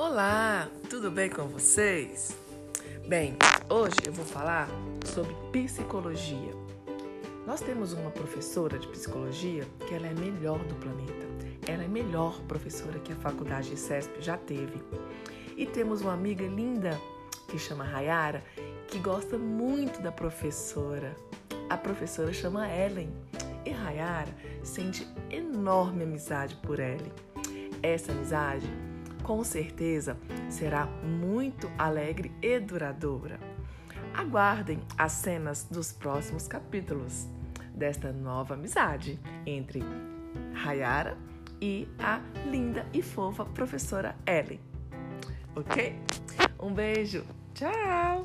Olá, tudo bem com vocês? Bem, hoje eu vou falar sobre psicologia. Nós temos uma professora de psicologia que ela é melhor do planeta. Ela é melhor professora que a faculdade de CESP já teve. E temos uma amiga linda que chama Rayara, que gosta muito da professora. A professora chama Ellen. E Rayara sente enorme amizade por Ellen. Essa amizade com certeza será muito alegre e duradoura. Aguardem as cenas dos próximos capítulos desta nova amizade entre Rayara e a linda e fofa professora Ellen. Ok? Um beijo, tchau!